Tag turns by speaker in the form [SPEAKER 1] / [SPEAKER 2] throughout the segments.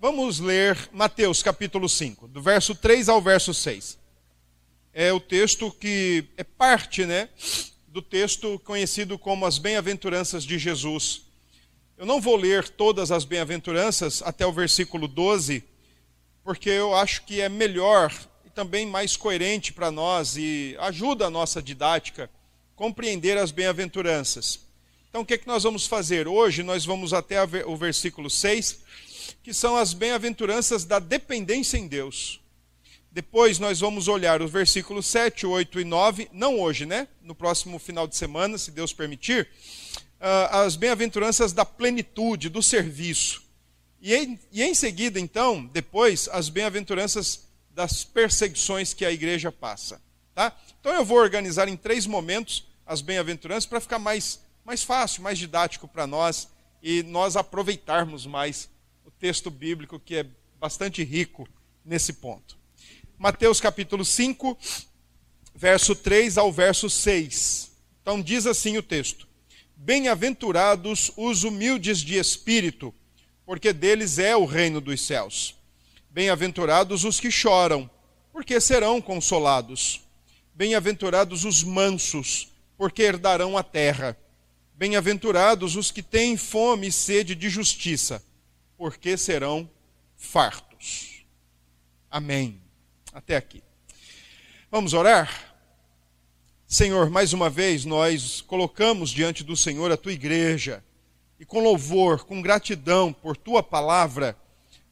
[SPEAKER 1] vamos ler Mateus capítulo 5, do verso 3 ao verso 6. É o texto que é parte, né, do texto conhecido como as bem-aventuranças de Jesus. Eu não vou ler todas as bem-aventuranças até o versículo 12, porque eu acho que é melhor e também mais coerente para nós e ajuda a nossa didática compreender as bem-aventuranças. Então, o que, é que nós vamos fazer? Hoje nós vamos até o versículo 6, que são as bem-aventuranças da dependência em Deus. Depois nós vamos olhar os versículos 7, 8 e 9, não hoje, né? No próximo final de semana, se Deus permitir, uh, as bem-aventuranças da plenitude, do serviço. E em, e em seguida, então, depois, as bem-aventuranças das perseguições que a igreja passa. Tá? Então eu vou organizar em três momentos as bem-aventuranças para ficar mais, mais fácil, mais didático para nós e nós aproveitarmos mais o texto bíblico que é bastante rico nesse ponto. Mateus capítulo 5, verso 3 ao verso 6. Então diz assim o texto: Bem-aventurados os humildes de espírito, porque deles é o reino dos céus. Bem-aventurados os que choram, porque serão consolados. Bem-aventurados os mansos, porque herdarão a terra. Bem-aventurados os que têm fome e sede de justiça, porque serão fartos. Amém. Até aqui. Vamos orar? Senhor, mais uma vez nós colocamos diante do Senhor a tua igreja e com louvor, com gratidão por tua palavra,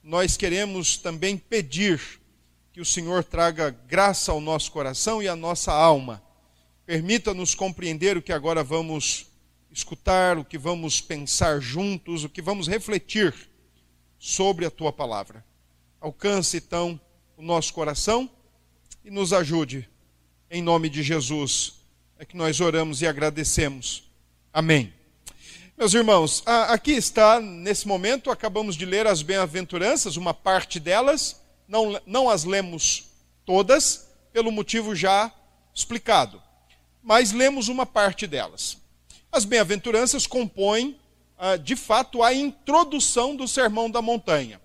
[SPEAKER 1] nós queremos também pedir que o Senhor traga graça ao nosso coração e à nossa alma. Permita-nos compreender o que agora vamos escutar, o que vamos pensar juntos, o que vamos refletir sobre a tua palavra. Alcance então o nosso coração e nos ajude. Em nome de Jesus é que nós oramos e agradecemos. Amém. Meus irmãos, aqui está, nesse momento, acabamos de ler as bem-aventuranças, uma parte delas, não, não as lemos todas, pelo motivo já explicado, mas lemos uma parte delas. As bem-aventuranças compõem, ah, de fato, a introdução do Sermão da Montanha.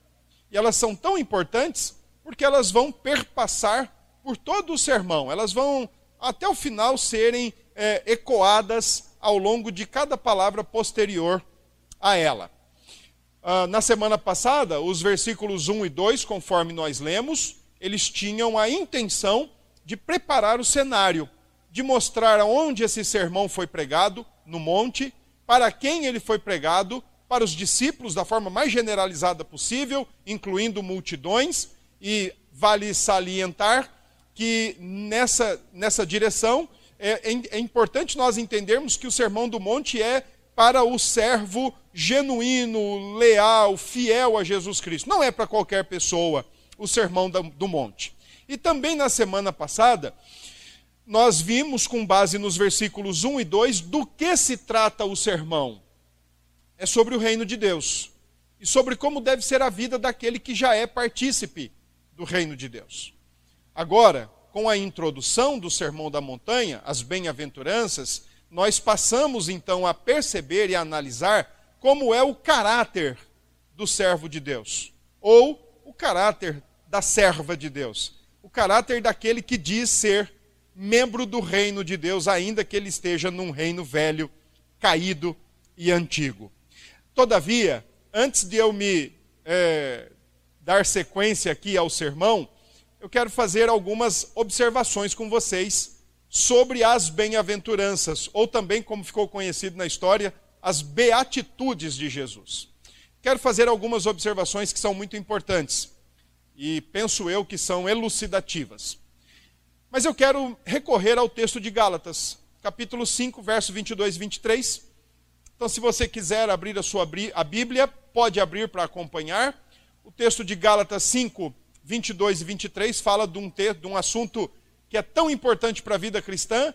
[SPEAKER 1] E elas são tão importantes porque elas vão perpassar por todo o sermão, elas vão até o final serem é, ecoadas ao longo de cada palavra posterior a ela. Ah, na semana passada, os versículos 1 e 2, conforme nós lemos, eles tinham a intenção de preparar o cenário, de mostrar aonde esse sermão foi pregado, no monte, para quem ele foi pregado, para os discípulos da forma mais generalizada possível, incluindo multidões, e vale salientar que nessa, nessa direção é, é, é importante nós entendermos que o Sermão do Monte é para o servo genuíno, leal, fiel a Jesus Cristo. Não é para qualquer pessoa o Sermão do Monte. E também na semana passada, nós vimos, com base nos versículos 1 e 2, do que se trata o sermão. É sobre o reino de Deus e sobre como deve ser a vida daquele que já é partícipe do reino de Deus. Agora, com a introdução do Sermão da Montanha, as bem-aventuranças, nós passamos então a perceber e a analisar como é o caráter do servo de Deus, ou o caráter da serva de Deus, o caráter daquele que diz ser membro do reino de Deus, ainda que ele esteja num reino velho, caído e antigo. Todavia, antes de eu me é, dar sequência aqui ao sermão, eu quero fazer algumas observações com vocês sobre as bem-aventuranças, ou também, como ficou conhecido na história, as beatitudes de Jesus. Quero fazer algumas observações que são muito importantes e penso eu que são elucidativas. Mas eu quero recorrer ao texto de Gálatas, capítulo 5, verso 22 e 23. Então, se você quiser abrir a sua a Bíblia, pode abrir para acompanhar. O texto de Gálatas 5, 22 e 23 fala de um, de um assunto que é tão importante para a vida cristã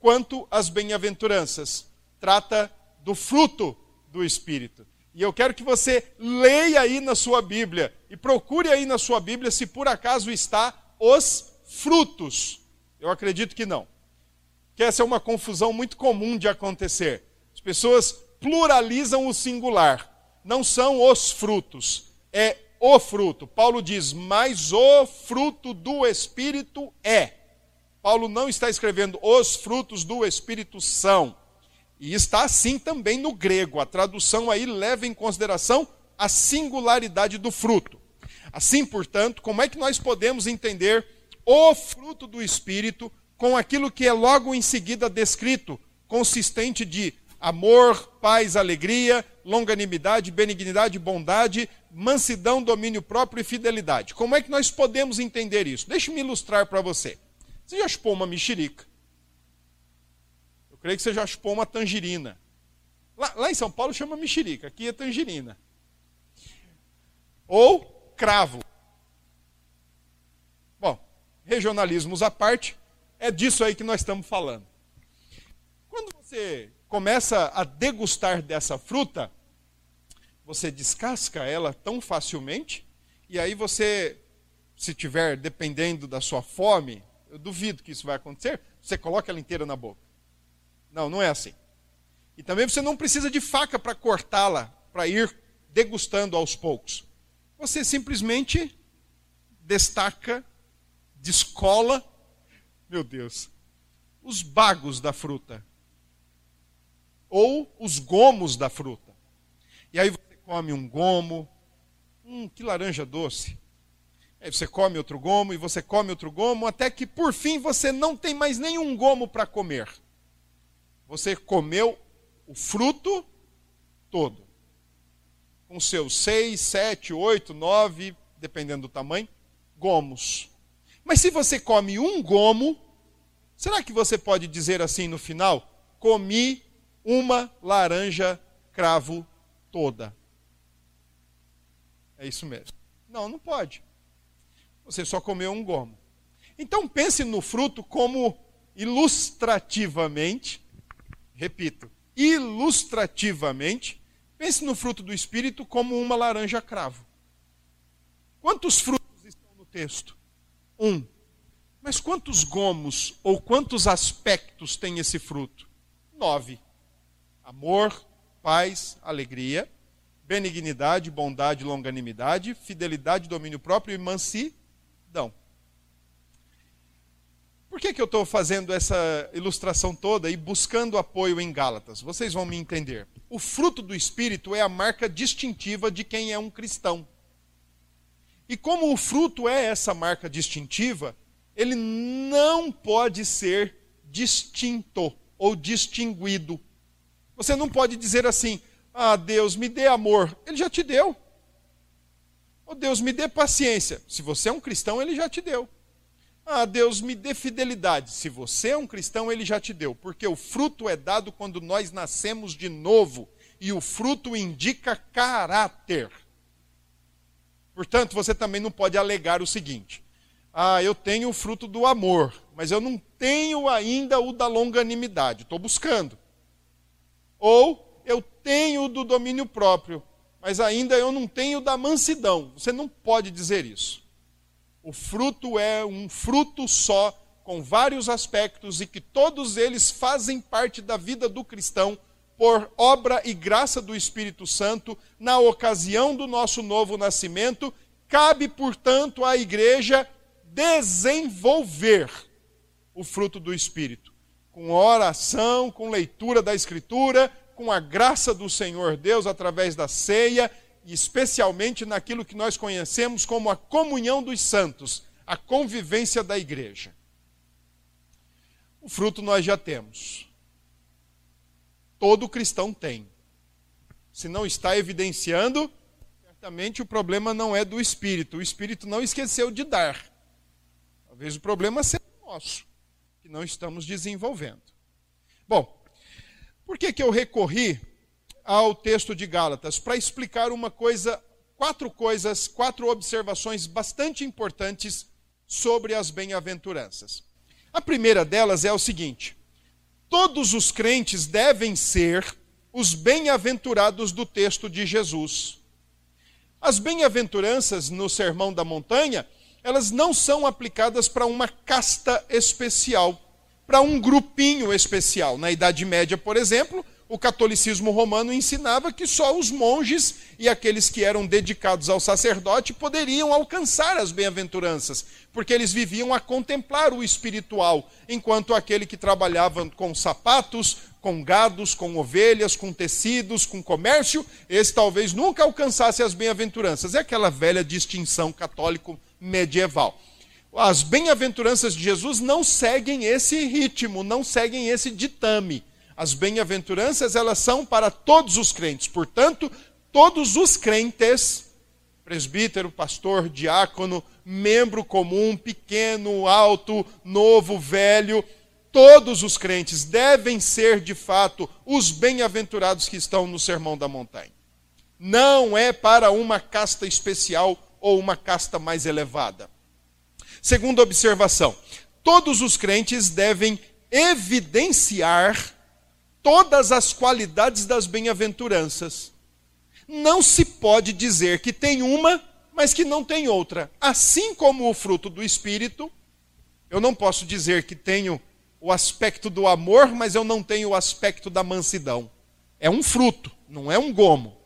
[SPEAKER 1] quanto as bem-aventuranças. Trata do fruto do Espírito. E eu quero que você leia aí na sua Bíblia e procure aí na sua Bíblia se por acaso está os frutos. Eu acredito que não. Que essa é uma confusão muito comum de acontecer. As pessoas pluralizam o singular. Não são os frutos, é o fruto. Paulo diz, mas o fruto do Espírito é. Paulo não está escrevendo os frutos do Espírito são. E está assim também no grego. A tradução aí leva em consideração a singularidade do fruto. Assim, portanto, como é que nós podemos entender o fruto do Espírito com aquilo que é logo em seguida descrito, consistente de amor, paz, alegria, longanimidade, benignidade, bondade, mansidão, domínio próprio e fidelidade. Como é que nós podemos entender isso? Deixe-me ilustrar para você. Você já chupou uma mexerica? Eu creio que você já chupou uma tangerina. Lá, lá em São Paulo chama mexerica, aqui é tangerina. Ou cravo. Regionalismos à parte, é disso aí que nós estamos falando. Quando você começa a degustar dessa fruta, você descasca ela tão facilmente, e aí você, se tiver dependendo da sua fome, eu duvido que isso vai acontecer, você coloca ela inteira na boca. Não, não é assim. E também você não precisa de faca para cortá-la, para ir degustando aos poucos. Você simplesmente destaca, descola, meu Deus, os bagos da fruta. Ou os gomos da fruta. E aí come um gomo, hum, que laranja doce. Aí você come outro gomo e você come outro gomo, até que por fim você não tem mais nenhum gomo para comer. Você comeu o fruto todo. Com seus seis, sete, oito, nove, dependendo do tamanho, gomos. Mas se você come um gomo, será que você pode dizer assim no final? Comi uma laranja cravo toda. É isso mesmo. Não, não pode. Você só comeu um gomo. Então pense no fruto como ilustrativamente, repito, ilustrativamente, pense no fruto do Espírito como uma laranja cravo. Quantos frutos estão no texto? Um. Mas quantos gomos ou quantos aspectos tem esse fruto? Nove: amor, paz, alegria, benignidade, bondade, longanimidade, fidelidade, domínio próprio e mansidão. Por que, que eu estou fazendo essa ilustração toda e buscando apoio em Gálatas? Vocês vão me entender. O fruto do Espírito é a marca distintiva de quem é um cristão. E como o fruto é essa marca distintiva, ele não pode ser distinto ou distinguido. Você não pode dizer assim, ah, Deus, me dê amor. Ele já te deu. Oh, Deus, me dê paciência. Se você é um cristão, ele já te deu. Ah, Deus, me dê fidelidade. Se você é um cristão, ele já te deu. Porque o fruto é dado quando nós nascemos de novo. E o fruto indica caráter. Portanto, você também não pode alegar o seguinte: ah, eu tenho o fruto do amor, mas eu não tenho ainda o da longanimidade. Estou buscando. Ou eu tenho do domínio próprio, mas ainda eu não tenho da mansidão. Você não pode dizer isso. O fruto é um fruto só, com vários aspectos, e que todos eles fazem parte da vida do cristão por obra e graça do Espírito Santo, na ocasião do nosso novo nascimento. Cabe, portanto, à igreja desenvolver o fruto do Espírito, com oração, com leitura da Escritura, com a graça do Senhor Deus através da ceia, e especialmente naquilo que nós conhecemos como a comunhão dos santos, a convivência da igreja. O fruto nós já temos. Todo cristão tem. Se não está evidenciando, certamente o problema não é do espírito. O espírito não esqueceu de dar. Talvez o problema seja nosso, que não estamos desenvolvendo. Bom, por que, que eu recorri ao texto de Gálatas? Para explicar uma coisa, quatro coisas, quatro observações bastante importantes sobre as bem-aventuranças. A primeira delas é o seguinte: todos os crentes devem ser os bem-aventurados do texto de Jesus. As bem-aventuranças no Sermão da Montanha, elas não são aplicadas para uma casta especial para um grupinho especial. Na Idade Média, por exemplo, o catolicismo romano ensinava que só os monges e aqueles que eram dedicados ao sacerdote poderiam alcançar as bem-aventuranças, porque eles viviam a contemplar o espiritual, enquanto aquele que trabalhava com sapatos, com gados, com ovelhas, com tecidos, com comércio, esse talvez nunca alcançasse as bem-aventuranças. É aquela velha distinção católico medieval. As bem-aventuranças de Jesus não seguem esse ritmo, não seguem esse ditame. As bem-aventuranças, elas são para todos os crentes. Portanto, todos os crentes, presbítero, pastor, diácono, membro comum, pequeno, alto, novo, velho, todos os crentes devem ser, de fato, os bem-aventurados que estão no Sermão da Montanha. Não é para uma casta especial ou uma casta mais elevada. Segunda observação: todos os crentes devem evidenciar todas as qualidades das bem-aventuranças. Não se pode dizer que tem uma, mas que não tem outra. Assim como o fruto do Espírito, eu não posso dizer que tenho o aspecto do amor, mas eu não tenho o aspecto da mansidão. É um fruto, não é um gomo.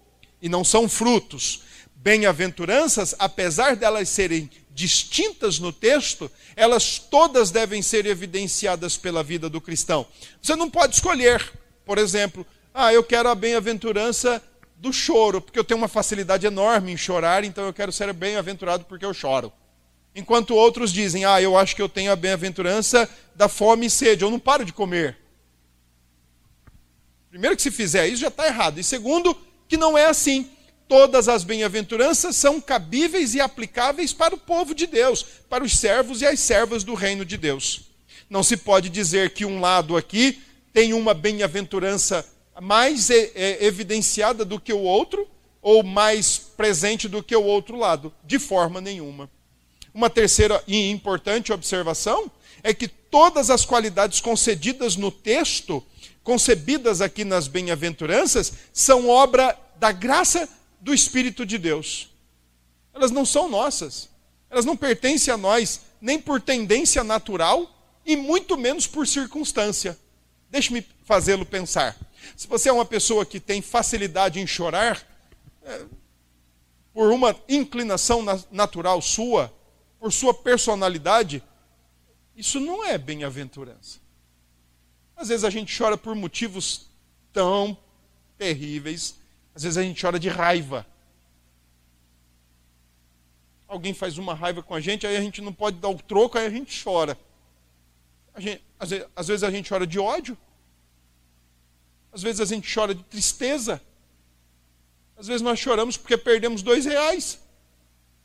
[SPEAKER 1] E não são frutos. Bem-aventuranças, apesar delas serem distintas no texto, elas todas devem ser evidenciadas pela vida do cristão. Você não pode escolher, por exemplo, ah, eu quero a bem-aventurança do choro, porque eu tenho uma facilidade enorme em chorar, então eu quero ser bem-aventurado porque eu choro. Enquanto outros dizem, ah, eu acho que eu tenho a bem-aventurança da fome e sede, eu não paro de comer. Primeiro que se fizer isso já está errado. E segundo, que não é assim. Todas as bem-aventuranças são cabíveis e aplicáveis para o povo de Deus, para os servos e as servas do reino de Deus. Não se pode dizer que um lado aqui tem uma bem-aventurança mais evidenciada do que o outro, ou mais presente do que o outro lado, de forma nenhuma. Uma terceira e importante observação é que todas as qualidades concedidas no texto, concebidas aqui nas bem-aventuranças, são obra da graça do Espírito de Deus. Elas não são nossas. Elas não pertencem a nós, nem por tendência natural e muito menos por circunstância. Deixe-me fazê-lo pensar. Se você é uma pessoa que tem facilidade em chorar, é, por uma inclinação natural sua, por sua personalidade, isso não é bem-aventurança. Às vezes a gente chora por motivos tão terríveis, às vezes a gente chora de raiva. Alguém faz uma raiva com a gente, aí a gente não pode dar o troco, aí a gente chora. A gente, às vezes a gente chora de ódio, às vezes a gente chora de tristeza, às vezes nós choramos porque perdemos dois reais.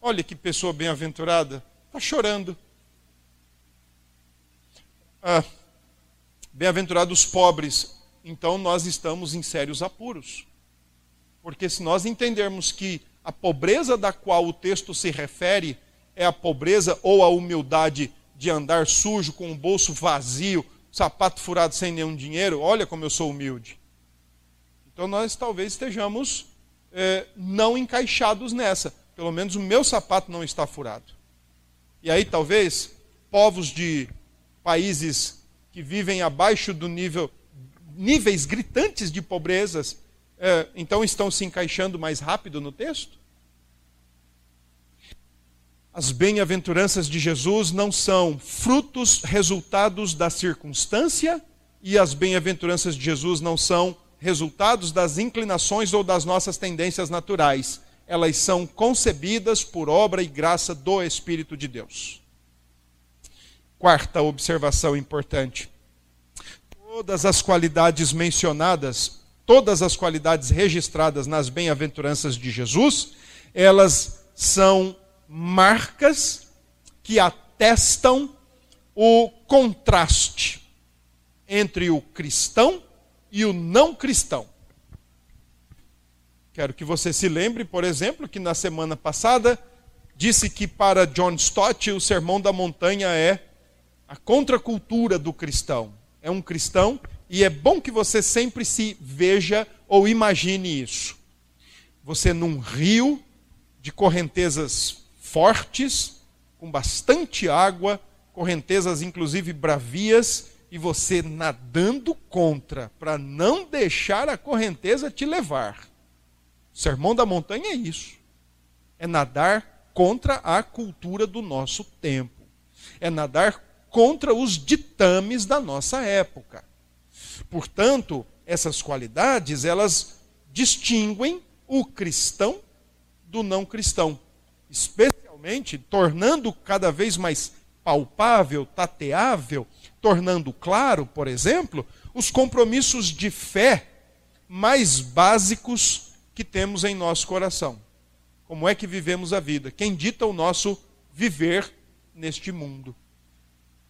[SPEAKER 1] Olha que pessoa bem-aventurada, está chorando. Ah, bem-aventurados pobres, então nós estamos em sérios apuros. Porque se nós entendermos que a pobreza da qual o texto se refere é a pobreza ou a humildade de andar sujo, com o bolso vazio, sapato furado sem nenhum dinheiro, olha como eu sou humilde. Então nós talvez estejamos é, não encaixados nessa. Pelo menos o meu sapato não está furado. E aí talvez povos de países que vivem abaixo do nível, níveis gritantes de pobrezas, é, então estão se encaixando mais rápido no texto? As bem-aventuranças de Jesus não são frutos, resultados da circunstância, e as bem-aventuranças de Jesus não são resultados das inclinações ou das nossas tendências naturais elas são concebidas por obra e graça do Espírito de Deus. Quarta observação importante. Todas as qualidades mencionadas, todas as qualidades registradas nas bem-aventuranças de Jesus, elas são marcas que atestam o contraste entre o cristão e o não cristão. Quero que você se lembre, por exemplo, que na semana passada disse que para John Stott o Sermão da Montanha é a contracultura do cristão. É um cristão e é bom que você sempre se veja ou imagine isso. Você num rio de correntezas fortes, com bastante água, correntezas inclusive bravias, e você nadando contra, para não deixar a correnteza te levar. O sermão da montanha é isso. É nadar contra a cultura do nosso tempo. É nadar contra os ditames da nossa época. Portanto, essas qualidades, elas distinguem o cristão do não cristão, especialmente tornando cada vez mais palpável, tateável, tornando claro, por exemplo, os compromissos de fé mais básicos que temos em nosso coração. Como é que vivemos a vida? Quem dita o nosso viver neste mundo?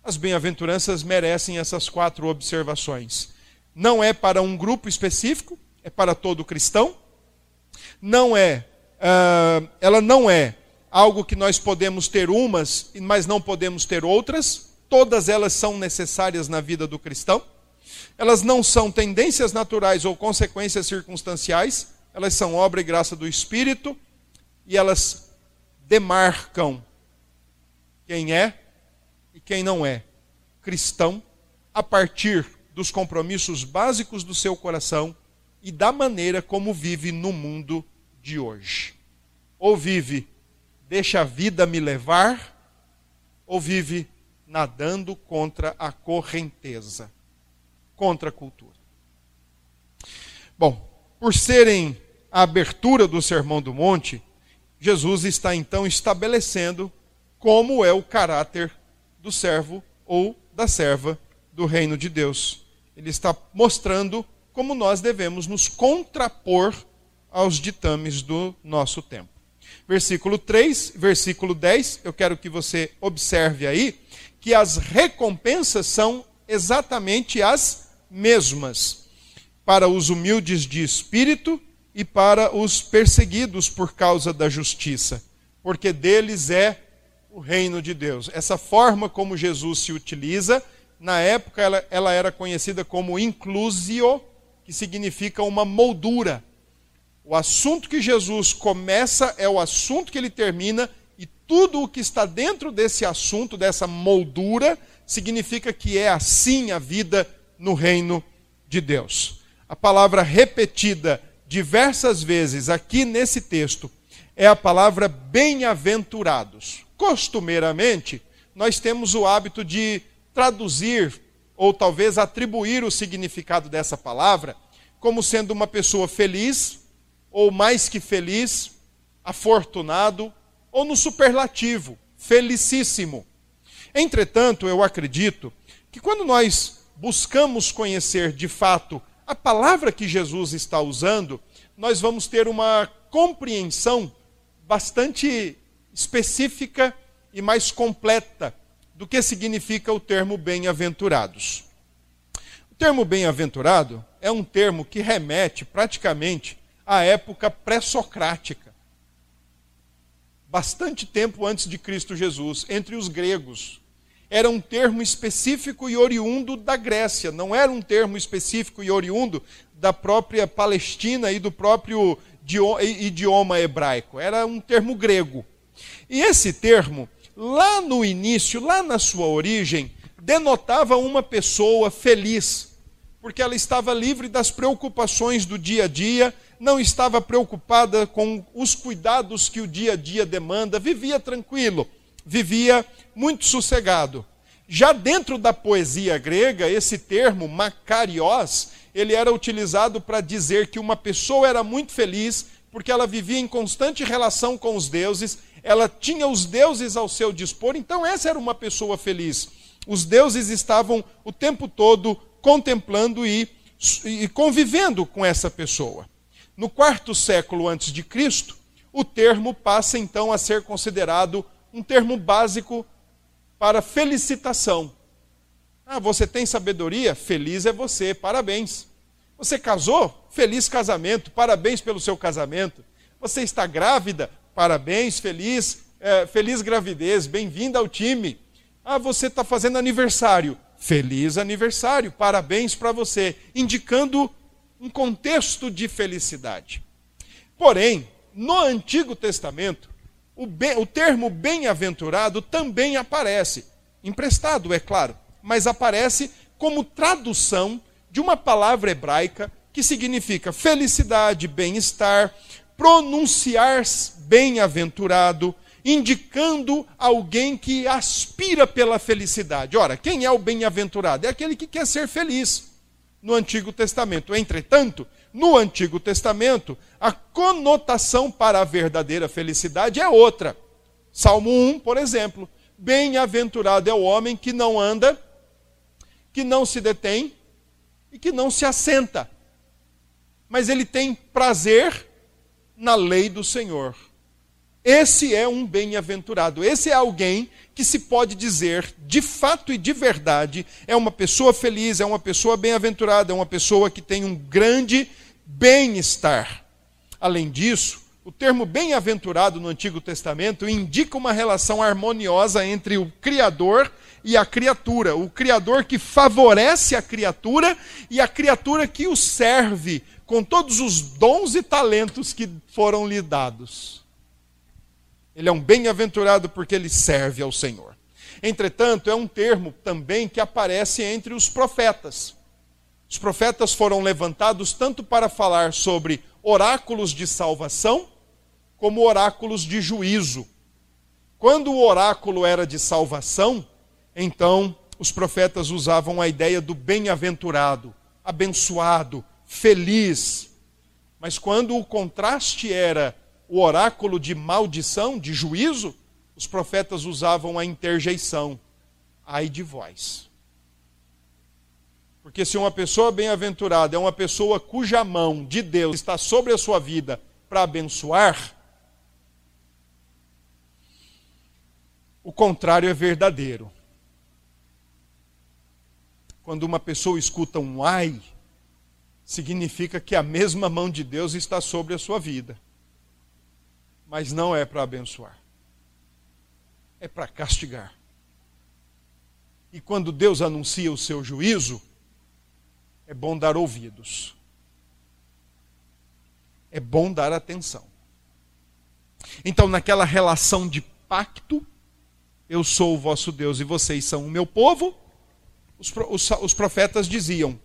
[SPEAKER 1] As bem-aventuranças merecem essas quatro observações. Não é para um grupo específico, é para todo cristão. Não é, uh, ela não é algo que nós podemos ter umas, mas não podemos ter outras. Todas elas são necessárias na vida do cristão. Elas não são tendências naturais ou consequências circunstanciais, elas são obra e graça do Espírito e elas demarcam quem é e quem não é cristão a partir dos compromissos básicos do seu coração e da maneira como vive no mundo de hoje. Ou vive, deixa a vida me levar, ou vive nadando contra a correnteza, contra a cultura. Bom, por serem a abertura do Sermão do Monte, Jesus está então estabelecendo como é o caráter do servo ou da serva do reino de Deus ele está mostrando como nós devemos nos contrapor aos ditames do nosso tempo. Versículo 3, versículo 10, eu quero que você observe aí que as recompensas são exatamente as mesmas para os humildes de espírito e para os perseguidos por causa da justiça, porque deles é o reino de Deus. Essa forma como Jesus se utiliza na época ela, ela era conhecida como inclusio, que significa uma moldura. O assunto que Jesus começa é o assunto que ele termina, e tudo o que está dentro desse assunto, dessa moldura, significa que é assim a vida no reino de Deus. A palavra repetida diversas vezes aqui nesse texto é a palavra bem-aventurados. Costumeiramente, nós temos o hábito de traduzir ou talvez atribuir o significado dessa palavra como sendo uma pessoa feliz ou mais que feliz, afortunado ou no superlativo, felicíssimo. Entretanto, eu acredito que quando nós buscamos conhecer de fato a palavra que Jesus está usando, nós vamos ter uma compreensão bastante específica e mais completa do que significa o termo bem-aventurados. O termo bem-aventurado é um termo que remete praticamente à época pré-socrática. Bastante tempo antes de Cristo Jesus, entre os gregos. Era um termo específico e oriundo da Grécia, não era um termo específico e oriundo da própria Palestina e do próprio idioma hebraico. Era um termo grego. E esse termo lá no início, lá na sua origem, denotava uma pessoa feliz, porque ela estava livre das preocupações do dia a dia, não estava preocupada com os cuidados que o dia a dia demanda, vivia tranquilo, vivia muito sossegado. Já dentro da poesia grega, esse termo makarios, ele era utilizado para dizer que uma pessoa era muito feliz porque ela vivia em constante relação com os deuses ela tinha os deuses ao seu dispor, então essa era uma pessoa feliz. Os deuses estavam o tempo todo contemplando e, e convivendo com essa pessoa. No quarto século antes de Cristo, o termo passa então a ser considerado um termo básico para felicitação. Ah, você tem sabedoria? Feliz é você, parabéns. Você casou? Feliz casamento, parabéns pelo seu casamento. Você está grávida? Parabéns, feliz, é, feliz gravidez, bem-vinda ao time. Ah, você está fazendo aniversário. Feliz aniversário, parabéns para você, indicando um contexto de felicidade. Porém, no Antigo Testamento, o, bem, o termo bem-aventurado também aparece, emprestado, é claro, mas aparece como tradução de uma palavra hebraica que significa felicidade, bem-estar, pronunciar bem-aventurado, indicando alguém que aspira pela felicidade. Ora, quem é o bem-aventurado? É aquele que quer ser feliz no Antigo Testamento. Entretanto, no Antigo Testamento, a conotação para a verdadeira felicidade é outra. Salmo 1, por exemplo: Bem-aventurado é o homem que não anda, que não se detém e que não se assenta, mas ele tem prazer na lei do Senhor. Esse é um bem-aventurado. Esse é alguém que se pode dizer, de fato e de verdade, é uma pessoa feliz, é uma pessoa bem-aventurada, é uma pessoa que tem um grande bem-estar. Além disso, o termo bem-aventurado no Antigo Testamento indica uma relação harmoniosa entre o Criador e a criatura. O Criador que favorece a criatura e a criatura que o serve com todos os dons e talentos que foram lhe dados. Ele é um bem-aventurado porque ele serve ao Senhor. Entretanto, é um termo também que aparece entre os profetas. Os profetas foram levantados tanto para falar sobre oráculos de salvação, como oráculos de juízo. Quando o oráculo era de salvação, então os profetas usavam a ideia do bem-aventurado, abençoado, feliz. Mas quando o contraste era o oráculo de maldição, de juízo, os profetas usavam a interjeição. Ai de vós. Porque se uma pessoa bem-aventurada é uma pessoa cuja mão de Deus está sobre a sua vida para abençoar, o contrário é verdadeiro. Quando uma pessoa escuta um ai, significa que a mesma mão de Deus está sobre a sua vida mas não é para abençoar. É para castigar. E quando Deus anuncia o seu juízo, é bom dar ouvidos. É bom dar atenção. Então, naquela relação de pacto, eu sou o vosso Deus e vocês são o meu povo, os, profetas diziam: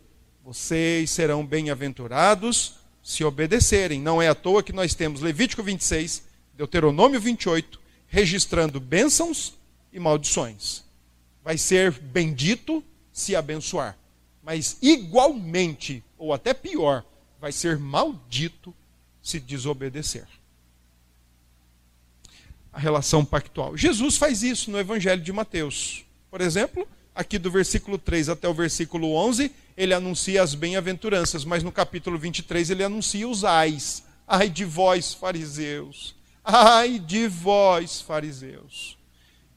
[SPEAKER 1] vocês serão bem-aventurados se obedecerem. Não é à toa que nós temos Levítico 26, Deuteronômio 28, registrando bênçãos e maldições. Vai ser bendito se abençoar, mas igualmente, ou até pior, vai ser maldito se desobedecer. A relação pactual. Jesus faz isso no Evangelho de Mateus. Por exemplo, aqui do versículo 3 até o versículo 11, ele anuncia as bem-aventuranças, mas no capítulo 23 ele anuncia os ais. Ai de vós, fariseus, Ai de vós, fariseus.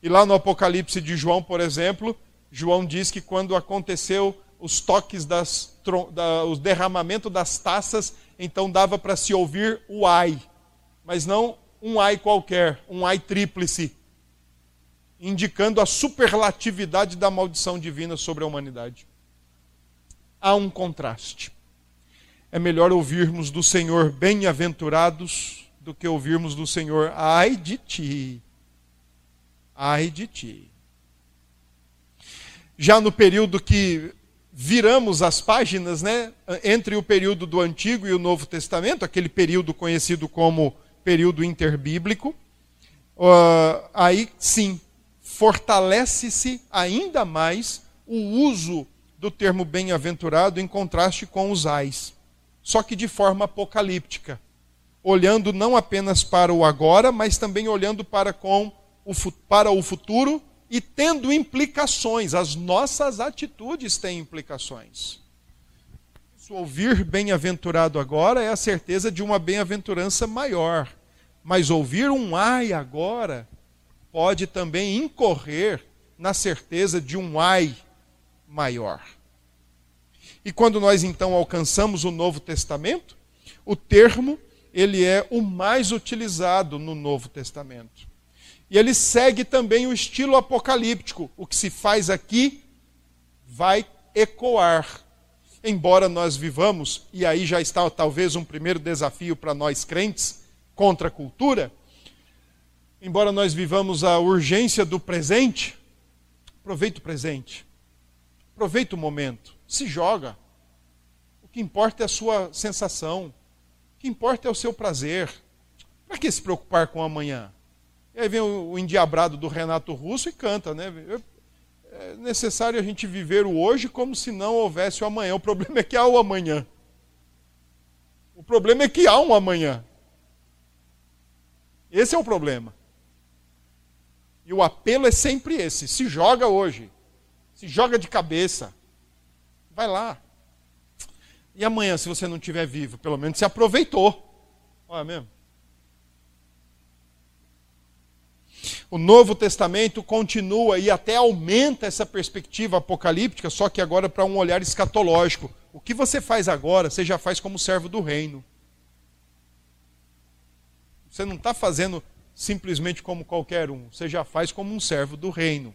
[SPEAKER 1] E lá no Apocalipse de João, por exemplo, João diz que quando aconteceu os toques das da, derramamento das taças, então dava para se ouvir o ai, mas não um ai qualquer, um ai tríplice, indicando a superlatividade da maldição divina sobre a humanidade. Há um contraste. É melhor ouvirmos do Senhor bem-aventurados do que ouvirmos do Senhor: ai de ti, ai de ti. Já no período que viramos as páginas, né, entre o período do Antigo e o Novo Testamento, aquele período conhecido como período interbíblico, uh, aí sim, fortalece-se ainda mais o uso do termo bem-aventurado em contraste com os ais, só que de forma apocalíptica olhando não apenas para o agora, mas também olhando para, com o, para o futuro e tendo implicações. As nossas atitudes têm implicações. Isso, ouvir bem-aventurado agora é a certeza de uma bem-aventurança maior. Mas ouvir um ai agora pode também incorrer na certeza de um ai maior. E quando nós então alcançamos o Novo Testamento, o termo ele é o mais utilizado no Novo Testamento. E ele segue também o estilo apocalíptico. O que se faz aqui vai ecoar. Embora nós vivamos, e aí já está talvez um primeiro desafio para nós crentes contra a cultura, embora nós vivamos a urgência do presente, aproveite o presente. Aproveita o momento, se joga. O que importa é a sua sensação, que importa é o seu prazer. Para que se preocupar com amanhã? E aí vem o endiabrado do Renato Russo e canta, né? É necessário a gente viver o hoje como se não houvesse o amanhã. O problema é que há o amanhã. O problema é que há um amanhã. Esse é o problema. E o apelo é sempre esse: se joga hoje, se joga de cabeça, vai lá. E amanhã, se você não estiver vivo, pelo menos se aproveitou. Olha mesmo. O Novo Testamento continua e até aumenta essa perspectiva apocalíptica, só que agora para um olhar escatológico. O que você faz agora, você já faz como servo do reino. Você não está fazendo simplesmente como qualquer um, você já faz como um servo do reino.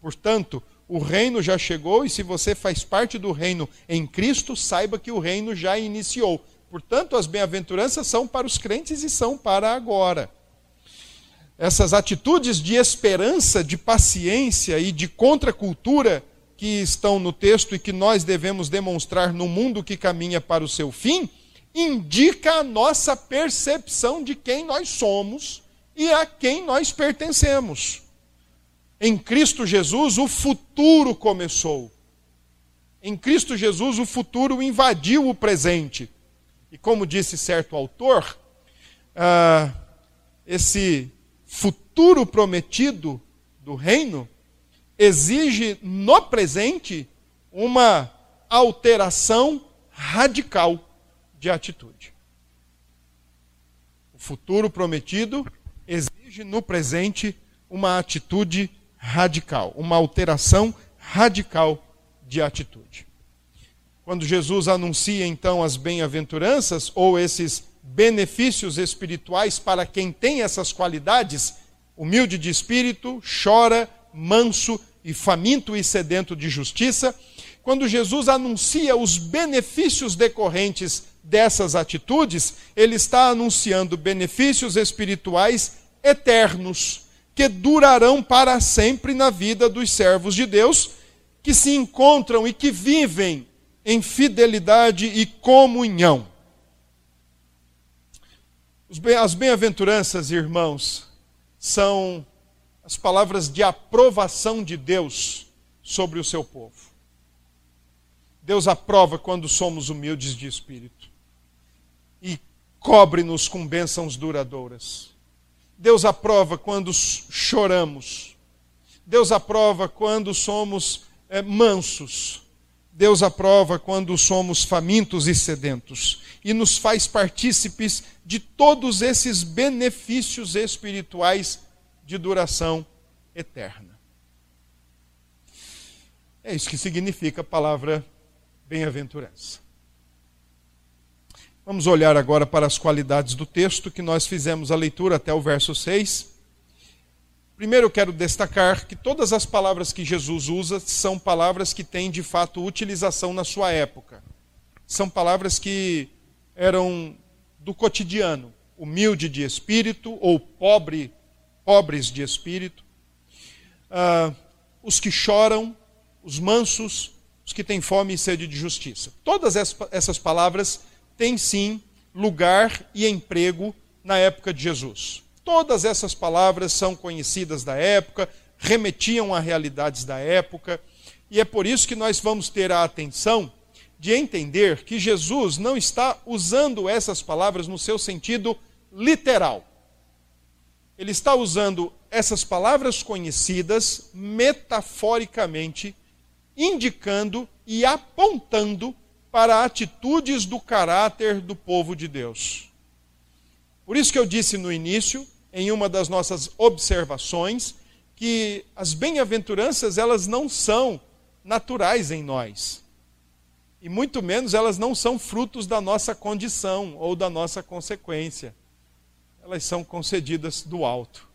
[SPEAKER 1] Portanto, o reino já chegou e se você faz parte do reino em Cristo, saiba que o reino já iniciou. Portanto, as bem-aventuranças são para os crentes e são para agora. Essas atitudes de esperança, de paciência e de contracultura que estão no texto e que nós devemos demonstrar no mundo que caminha para o seu fim, indica a nossa percepção de quem nós somos e a quem nós pertencemos. Em Cristo Jesus, o futuro começou. Em Cristo Jesus, o futuro invadiu o presente. E como disse certo autor, ah, esse futuro prometido do reino exige no presente uma alteração radical de atitude. O futuro prometido exige no presente uma atitude radical, uma alteração radical de atitude. Quando Jesus anuncia então as bem-aventuranças ou esses benefícios espirituais para quem tem essas qualidades, humilde de espírito, chora, manso e faminto e sedento de justiça, quando Jesus anuncia os benefícios decorrentes dessas atitudes, ele está anunciando benefícios espirituais eternos, que durarão para sempre na vida dos servos de Deus, que se encontram e que vivem em fidelidade e comunhão. As bem-aventuranças, irmãos, são as palavras de aprovação de Deus sobre o seu povo. Deus aprova quando somos humildes de espírito e cobre-nos com bênçãos duradouras. Deus aprova quando choramos. Deus aprova quando somos é, mansos. Deus aprova quando somos famintos e sedentos. E nos faz partícipes de todos esses benefícios espirituais de duração eterna. É isso que significa a palavra bem-aventurança. Vamos olhar agora para as qualidades do texto que nós fizemos a leitura até o verso 6. Primeiro eu quero destacar que todas as palavras que Jesus usa são palavras que têm de fato utilização na sua época. São palavras que eram do cotidiano, humilde de espírito ou pobre, pobres de espírito. Uh, os que choram, os mansos, os que têm fome e sede de justiça. Todas essas palavras tem sim lugar e emprego na época de Jesus. Todas essas palavras são conhecidas da época, remetiam a realidades da época, e é por isso que nós vamos ter a atenção de entender que Jesus não está usando essas palavras no seu sentido literal. Ele está usando essas palavras conhecidas metaforicamente, indicando e apontando para atitudes do caráter do povo de Deus. Por isso que eu disse no início, em uma das nossas observações, que as bem-aventuranças elas não são naturais em nós. E muito menos elas não são frutos da nossa condição ou da nossa consequência. Elas são concedidas do alto.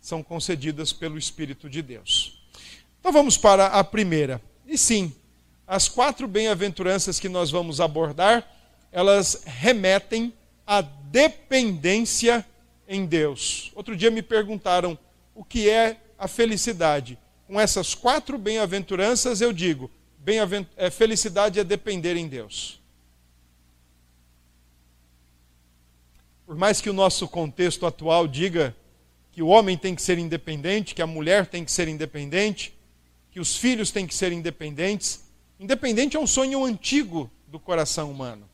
[SPEAKER 1] São concedidas pelo Espírito de Deus. Então vamos para a primeira. E sim, as quatro bem-aventuranças que nós vamos abordar, elas remetem à dependência em Deus. Outro dia me perguntaram o que é a felicidade. Com essas quatro bem-aventuranças eu digo: bem é, felicidade é depender em Deus. Por mais que o nosso contexto atual diga que o homem tem que ser independente, que a mulher tem que ser independente, que os filhos têm que ser independentes, independente é um sonho antigo do coração humano.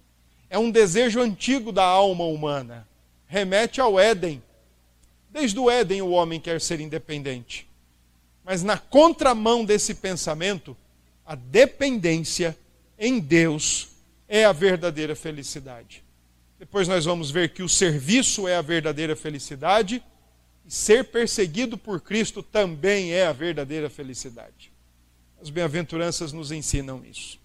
[SPEAKER 1] É um desejo antigo da alma humana. Remete ao Éden. Desde o Éden o homem quer ser independente. Mas na contramão desse pensamento, a dependência em Deus é a verdadeira felicidade. Depois nós vamos ver que o serviço é a verdadeira felicidade e ser perseguido por Cristo também é a verdadeira felicidade. As bem-aventuranças nos ensinam isso.